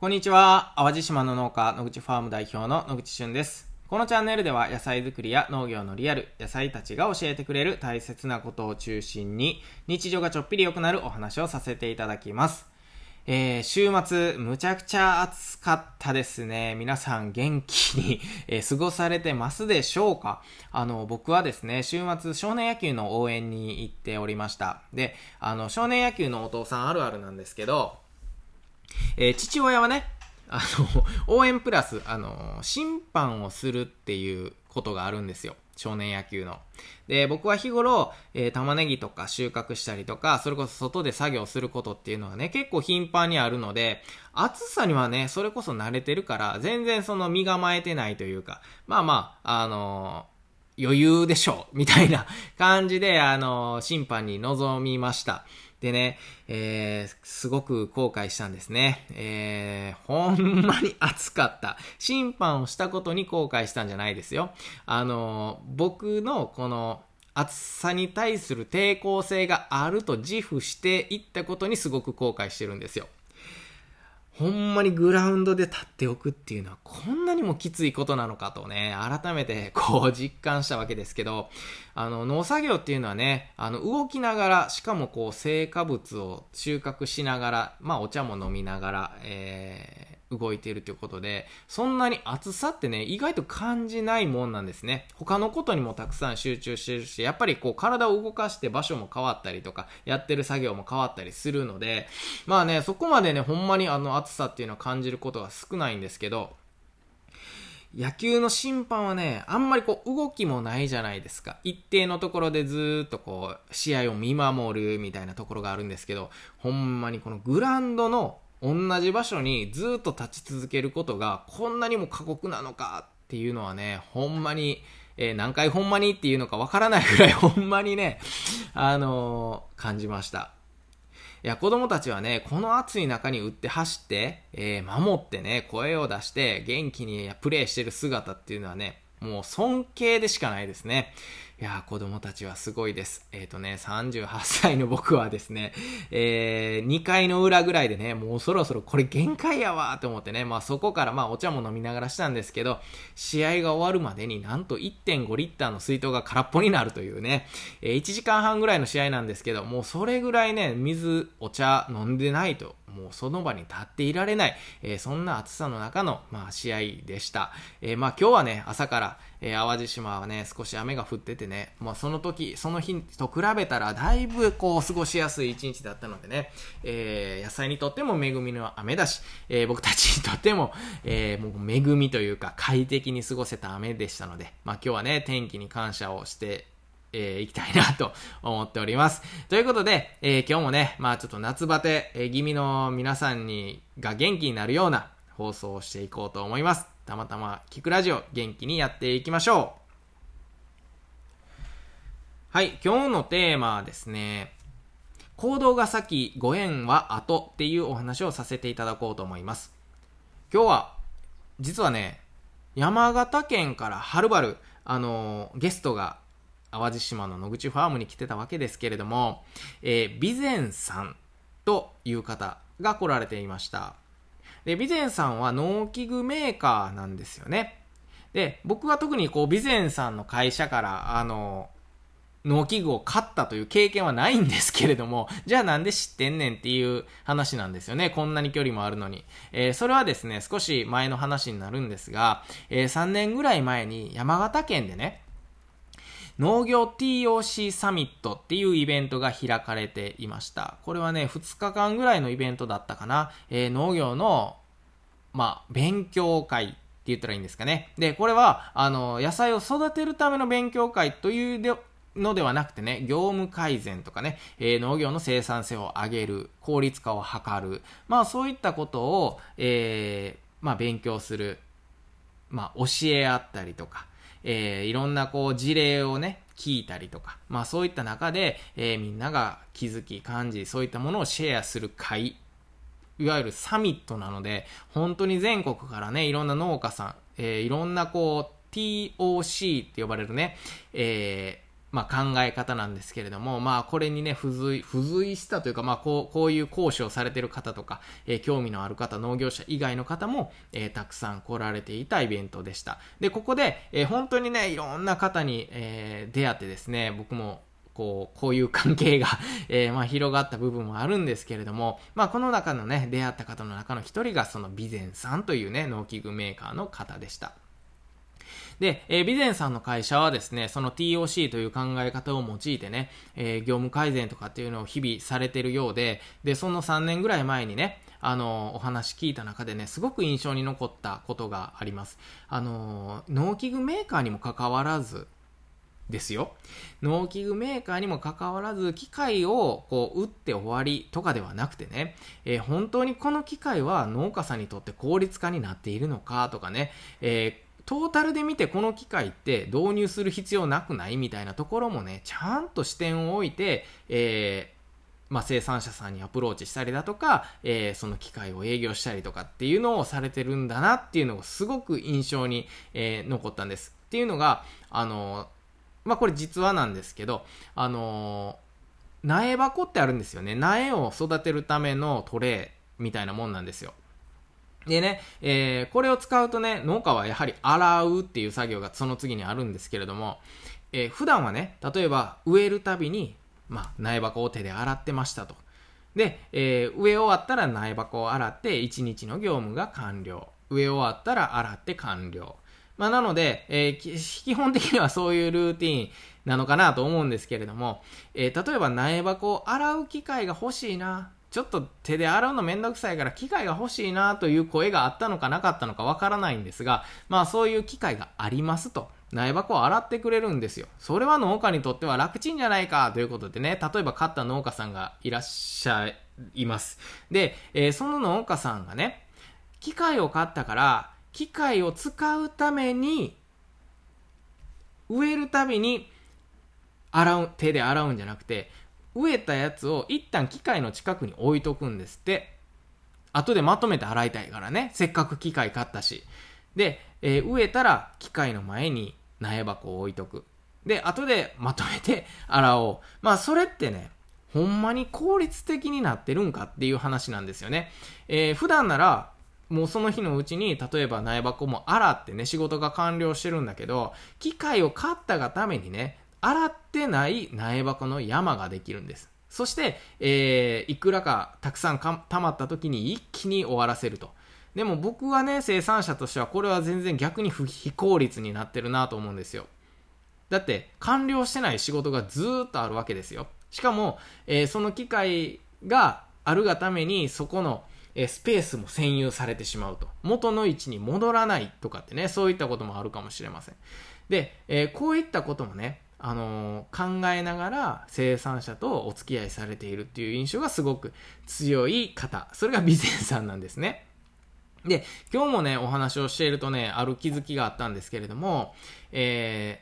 こんにちは。淡路島の農家、野口ファーム代表の野口俊です。このチャンネルでは野菜作りや農業のリアル、野菜たちが教えてくれる大切なことを中心に、日常がちょっぴり良くなるお話をさせていただきます。えー、週末、むちゃくちゃ暑かったですね。皆さん元気に、え、過ごされてますでしょうか？あの、僕はですね、週末少年野球の応援に行っておりました。で、あの、少年野球のお父さんあるあるなんですけど、えー、父親はね、あの、応援プラス、あの、審判をするっていうことがあるんですよ。少年野球の。で、僕は日頃、えー、玉ねぎとか収穫したりとか、それこそ外で作業することっていうのはね、結構頻繁にあるので、暑さにはね、それこそ慣れてるから、全然その身構えてないというか、まあまあ、あのー、余裕でしょう、みたいな感じで、あの、審判に臨みました。でね、えー、すごく後悔したんですね。えー、ほんまに暑かった。審判をしたことに後悔したんじゃないですよ。あの、僕のこの、暑さに対する抵抗性があると自負していったことにすごく後悔してるんですよ。ほんまにグラウンドで立っておくっていうのはこんなにもきついことなのかとね、改めてこう実感したわけですけど、あの農作業っていうのはね、あの動きながら、しかもこう成果物を収穫しながら、まあお茶も飲みながら、えー動いているということで、そんなに暑さってね、意外と感じないもんなんですね。他のことにもたくさん集中してるし、やっぱりこう体を動かして場所も変わったりとか、やってる作業も変わったりするので、まあね、そこまでね、ほんまにあの暑さっていうのは感じることが少ないんですけど、野球の審判はね、あんまりこう動きもないじゃないですか。一定のところでずっとこう試合を見守るみたいなところがあるんですけど、ほんまにこのグラウンドの同じ場所にずっと立ち続けることがこんなにも過酷なのかっていうのはね、ほんまに、えー、何回ほんまにっていうのかわからないぐらい ほんまにね、あのー、感じました。いや、子供たちはね、この暑い中に打って走って、えー、守ってね、声を出して元気にプレーしてる姿っていうのはね、もう尊敬でしかないですね。いや子供たちはすごいです。えっ、ー、とね、38歳の僕はですね、えー、2回の裏ぐらいでね、もうそろそろこれ限界やわーと思ってね、まあそこからまあお茶も飲みながらしたんですけど、試合が終わるまでになんと1.5リッターの水筒が空っぽになるというね、えー、1時間半ぐらいの試合なんですけど、もうそれぐらいね、水、お茶飲んでないと、もうその場に立っていられない、えー、そんな暑さの中の、まあ、試合でした。えー、まあ今日はね、朝から、えー、淡路島はね、少し雨が降っててね、まあ、その時、その日と比べたら、だいぶこう、過ごしやすい一日だったのでね、えー、野菜にとっても恵みの雨だし、えー、僕たちにとっても、え、もう恵みというか、快適に過ごせた雨でしたので、まあ、今日はね、天気に感謝をして、えー、行きたいなと思っております。ということで、えー、今日もね、まあちょっと夏バテ、え、気味の皆さんに、が元気になるような放送をしていこうと思います。たまたま聞くラジオ元気にやっていきましょう。はい、今日のテーマはですね、行動が先、ご縁は後っていうお話をさせていただこうと思います。今日は、実はね、山形県からはるばる、あのゲストが淡路島の野口ファームに来てたわけですけれども、えー、備前さんという方が来られていました。で、備前さんは農機具メーカーなんですよね。で、僕は特にこう、備前さんの会社から、あの、農機具を買ったという経験はないんですけれども、じゃあなんで知ってんねんっていう話なんですよね。こんなに距離もあるのに。えー、それはですね、少し前の話になるんですが、えー、3年ぐらい前に山形県でね、農業 TOC サミットっていうイベントが開かれていました。これはね、2日間ぐらいのイベントだったかな。えー、農業の、まあ、勉強会って言ったらいいんですかね。で、これは、あの、野菜を育てるための勉強会というのではなくてね、業務改善とかね、えー、農業の生産性を上げる、効率化を図る、まあそういったことを、えー、まあ勉強する、まあ教え合ったりとか、えー、いろんなこう事例をね、聞いたりとか、まあそういった中で、えー、みんなが気づき、感じ、そういったものをシェアする会、いわゆるサミットなので、本当に全国からね、いろんな農家さん、えー、いろんなこう、TOC って呼ばれるね、えー、まあ、考え方なんですけれども、まあ、これにね、付随、付随したというか、まあ、こう、こういう講師をされてる方とか、えー、興味のある方、農業者以外の方も、えー、たくさん来られていたイベントでした。で、ここで、えー、本当にね、いろんな方に、え出会ってですね、僕も、こう、こういう関係が えまあ、広がった部分もあるんですけれども、まあ、この中のね、出会った方の中の一人が、その、備前さんというね、農機具メーカーの方でした。で、えー、ビゼンさんの会社はですね、その TOC という考え方を用いてね、えー、業務改善とかっていうのを日々されてるようで、で、その3年ぐらい前にね、あの、お話聞いた中でね、すごく印象に残ったことがあります。あの、農機具メーカーにもかかわらず、ですよ。農機具メーカーにもかかわらず、機械をこう打って終わりとかではなくてね、えー、本当にこの機械は農家さんにとって効率化になっているのかとかね、えートータルで見てこの機械って導入する必要なくないみたいなところもね、ちゃんと視点を置いて、えー、まあ、生産者さんにアプローチしたりだとか、えー、その機械を営業したりとかっていうのをされてるんだなっていうのがすごく印象に、えー、残ったんです。っていうのが、あのまあ、これ実話なんですけど、あの苗箱ってあるんですよね。苗を育てるためのトレーみたいなもんなんですよ。でね、えー、これを使うとね、農家はやはり洗うっていう作業がその次にあるんですけれども、えー、普段はね、例えば植えるたびに、まあ、苗箱を手で洗ってましたと。で、えー、植え終わったら苗箱を洗って1日の業務が完了。植え終わったら洗って完了。まあ、なので、えー、基本的にはそういうルーティンなのかなと思うんですけれども、えー、例えば苗箱を洗う機会が欲しいな。ちょっと手で洗うのめんどくさいから機械が欲しいなという声があったのかなかったのかわからないんですが、まあそういう機械がありますと。苗箱を洗ってくれるんですよ。それは農家にとっては楽ちんじゃないかということでね、例えば買った農家さんがいらっしゃいます。で、えー、その農家さんがね、機械を買ったから、機械を使うために、植えるたびに洗う、手で洗うんじゃなくて、植えたやつを一旦機械の近くに置いとくんですって。後でまとめて洗いたいからね。せっかく機械買ったし。で、えー、植えたら機械の前に苗箱を置いとく。で、後でまとめて 洗おう。まあ、それってね、ほんまに効率的になってるんかっていう話なんですよね。えー、普段なら、もうその日のうちに、例えば苗箱も洗ってね、仕事が完了してるんだけど、機械を買ったがためにね、洗ってない苗箱の山ができるんです。そして、えー、いくらかたくさん溜まった時に一気に終わらせると。でも僕はね、生産者としてはこれは全然逆に不非効率になってるなと思うんですよ。だって、完了してない仕事がずっとあるわけですよ。しかも、えー、その機械があるがために、そこの、えー、スペースも占有されてしまうと。元の位置に戻らないとかってね、そういったこともあるかもしれません。で、えー、こういったこともね、あの、考えながら生産者とお付き合いされているっていう印象がすごく強い方。それが備前さんなんですね。で、今日もね、お話をしているとね、ある気づきがあったんですけれども、え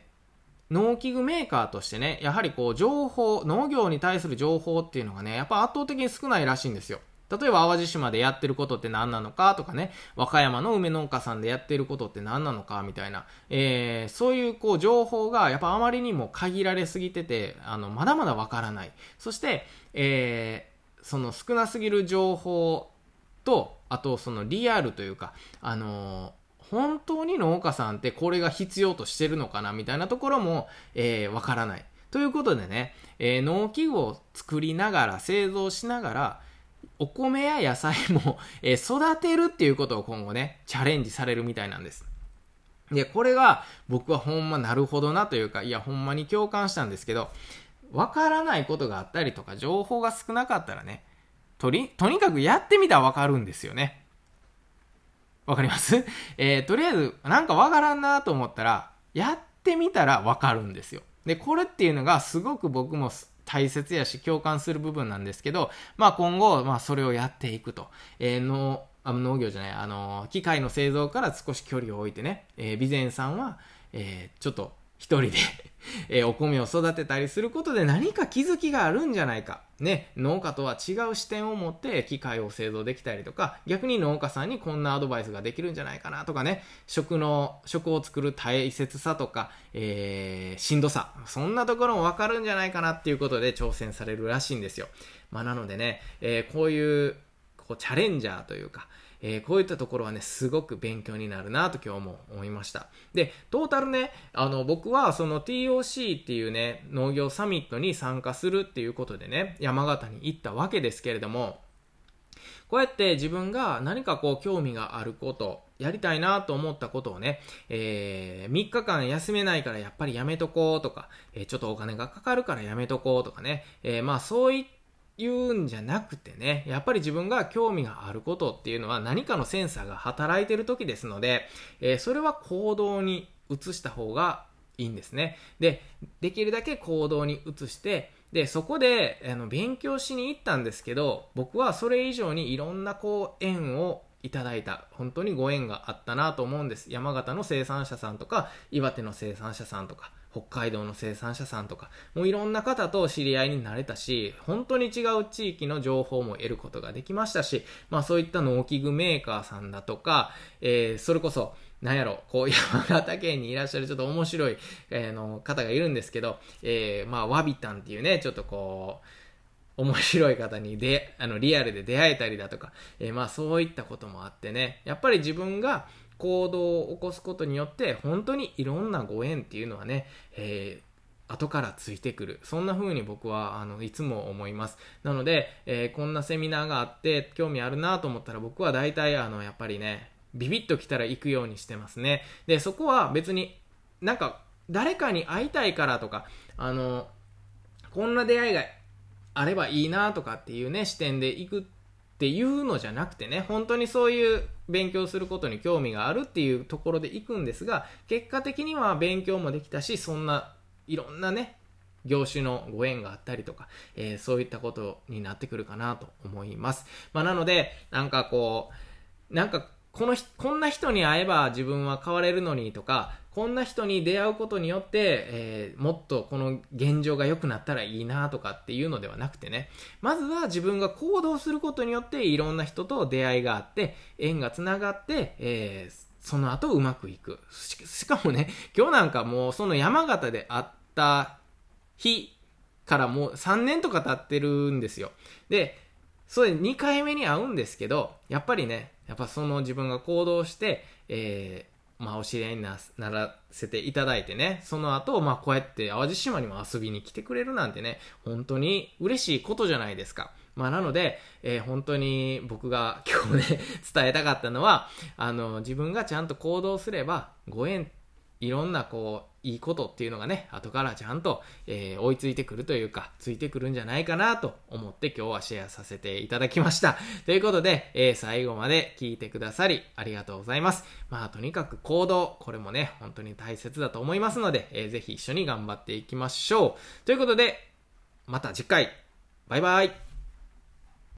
ー、農機具メーカーとしてね、やはりこう、情報、農業に対する情報っていうのがね、やっぱ圧倒的に少ないらしいんですよ。例えば淡路島でやってることって何なのかとかね、和歌山の梅農家さんでやってることって何なのかみたいな、えー、そういうこう情報がやっぱあまりにも限られすぎてて、あの、まだまだわからない。そして、えー、その少なすぎる情報と、あとそのリアルというか、あのー本当に農家さんってこれが必要としてるのかなみたいなところも、えー、わからない。ということでね、えー、農機具を作りながら、製造しながら、お米や野菜も、え育てるっていうことを今後ね、チャレンジされるみたいなんです。で、これが僕はほんまなるほどなというか、いやほんまに共感したんですけど、わからないことがあったりとか、情報が少なかったらね、とり、とにかくやってみたらわかるんですよね。わかります？えー、とりあえず、なんかわからんなと思ったら、やってみたらわかるんですよ。で、これっていうのがすごく僕も大切やし共感する部分なんですけど、まあ今後、まあそれをやっていくと。えー、のあ農業じゃない、あの、機械の製造から少し距離を置いてね、えー、備前さんは、えー、ちょっと一人で えお米を育てたりすることで何か気づきがあるんじゃないか。ね、農家とは違う視点を持って機械を製造できたりとか、逆に農家さんにこんなアドバイスができるんじゃないかなとかね、食の、食を作る大切さとか、えー、しんどさ、そんなところもわかるんじゃないかなっていうことで挑戦されるらしいんですよ。まあなのでね、えー、こういう、こうチャレンジャーというか、えー、こういったところはね、すごく勉強になるなと今日も思いました。で、トータルね、あの、僕はその TOC っていうね、農業サミットに参加するっていうことでね、山形に行ったわけですけれども、こうやって自分が何かこう興味があること、やりたいなと思ったことをね、えー、3日間休めないからやっぱりやめとこうとか、えー、ちょっとお金がかかるからやめとこうとかね、えー、まあそういった言うんじゃなくてね、やっぱり自分が興味があることっていうのは何かのセンサーが働いてる時ですので、えー、それは行動に移した方がいいんですね。で、できるだけ行動に移して、で、そこで、あの、勉強しに行ったんですけど、僕はそれ以上にいろんなこう、縁をいただいた。本当にご縁があったなと思うんです。山形の生産者さんとか、岩手の生産者さんとか、北海道の生産者さんとか、もういろんな方と知り合いになれたし、本当に違う地域の情報も得ることができましたし、まあそういった農機具メーカーさんだとか、えー、それこそ、なんやろ、こう山形県にいらっしゃるちょっと面白い、えー、の方がいるんですけど、えー、まあワビタンっていうね、ちょっとこう、面白い方にで、あの、リアルで出会えたりだとか、えー、まあそういったこともあってね、やっぱり自分が、行動を起こすことによって本当にいろんなご縁っていうのはね、えー、後からついてくる。そんな風に僕は、あの、いつも思います。なので、えー、こんなセミナーがあって興味あるなと思ったら僕は大体、あの、やっぱりね、ビビッと来たら行くようにしてますね。で、そこは別になんか誰かに会いたいからとか、あの、こんな出会いがあればいいなとかっていうね、視点で行くっていうのじゃなくてね、本当にそういう勉強することに興味があるっていうところで行くんですが、結果的には勉強もできたし、そんないろんなね、業種のご縁があったりとか、えー、そういったことになってくるかなと思います。まあ、なので、なんかこう、なんかこのこんな人に会えば自分は変われるのにとか、こんな人に出会うことによって、えー、もっとこの現状が良くなったらいいなとかっていうのではなくてね、まずは自分が行動することによっていろんな人と出会いがあって、縁がつながって、えー、その後うまくいくし。かもね、今日なんかもうその山形で会った日からもう3年とか経ってるんですよ。で、それ2回目に会うんですけど、やっぱりね、やっぱその自分が行動して、えー、まあ、お知り合いにならせていただいてね、その後、まあ、こうやって淡路島にも遊びに来てくれるなんてね、本当に嬉しいことじゃないですか。まあ、なので、えー、本当に僕が今日ね、伝えたかったのは、あの、自分がちゃんと行動すれば、ご縁いろんなこう、いいことっていうのがね、後からちゃんと、えー、追いついてくるというか、ついてくるんじゃないかなと思って今日はシェアさせていただきました。ということで、えー、最後まで聞いてくださりありがとうございます。まあ、とにかく行動、これもね、本当に大切だと思いますので、えー、ぜひ一緒に頑張っていきましょう。ということで、また次回、バイバイ。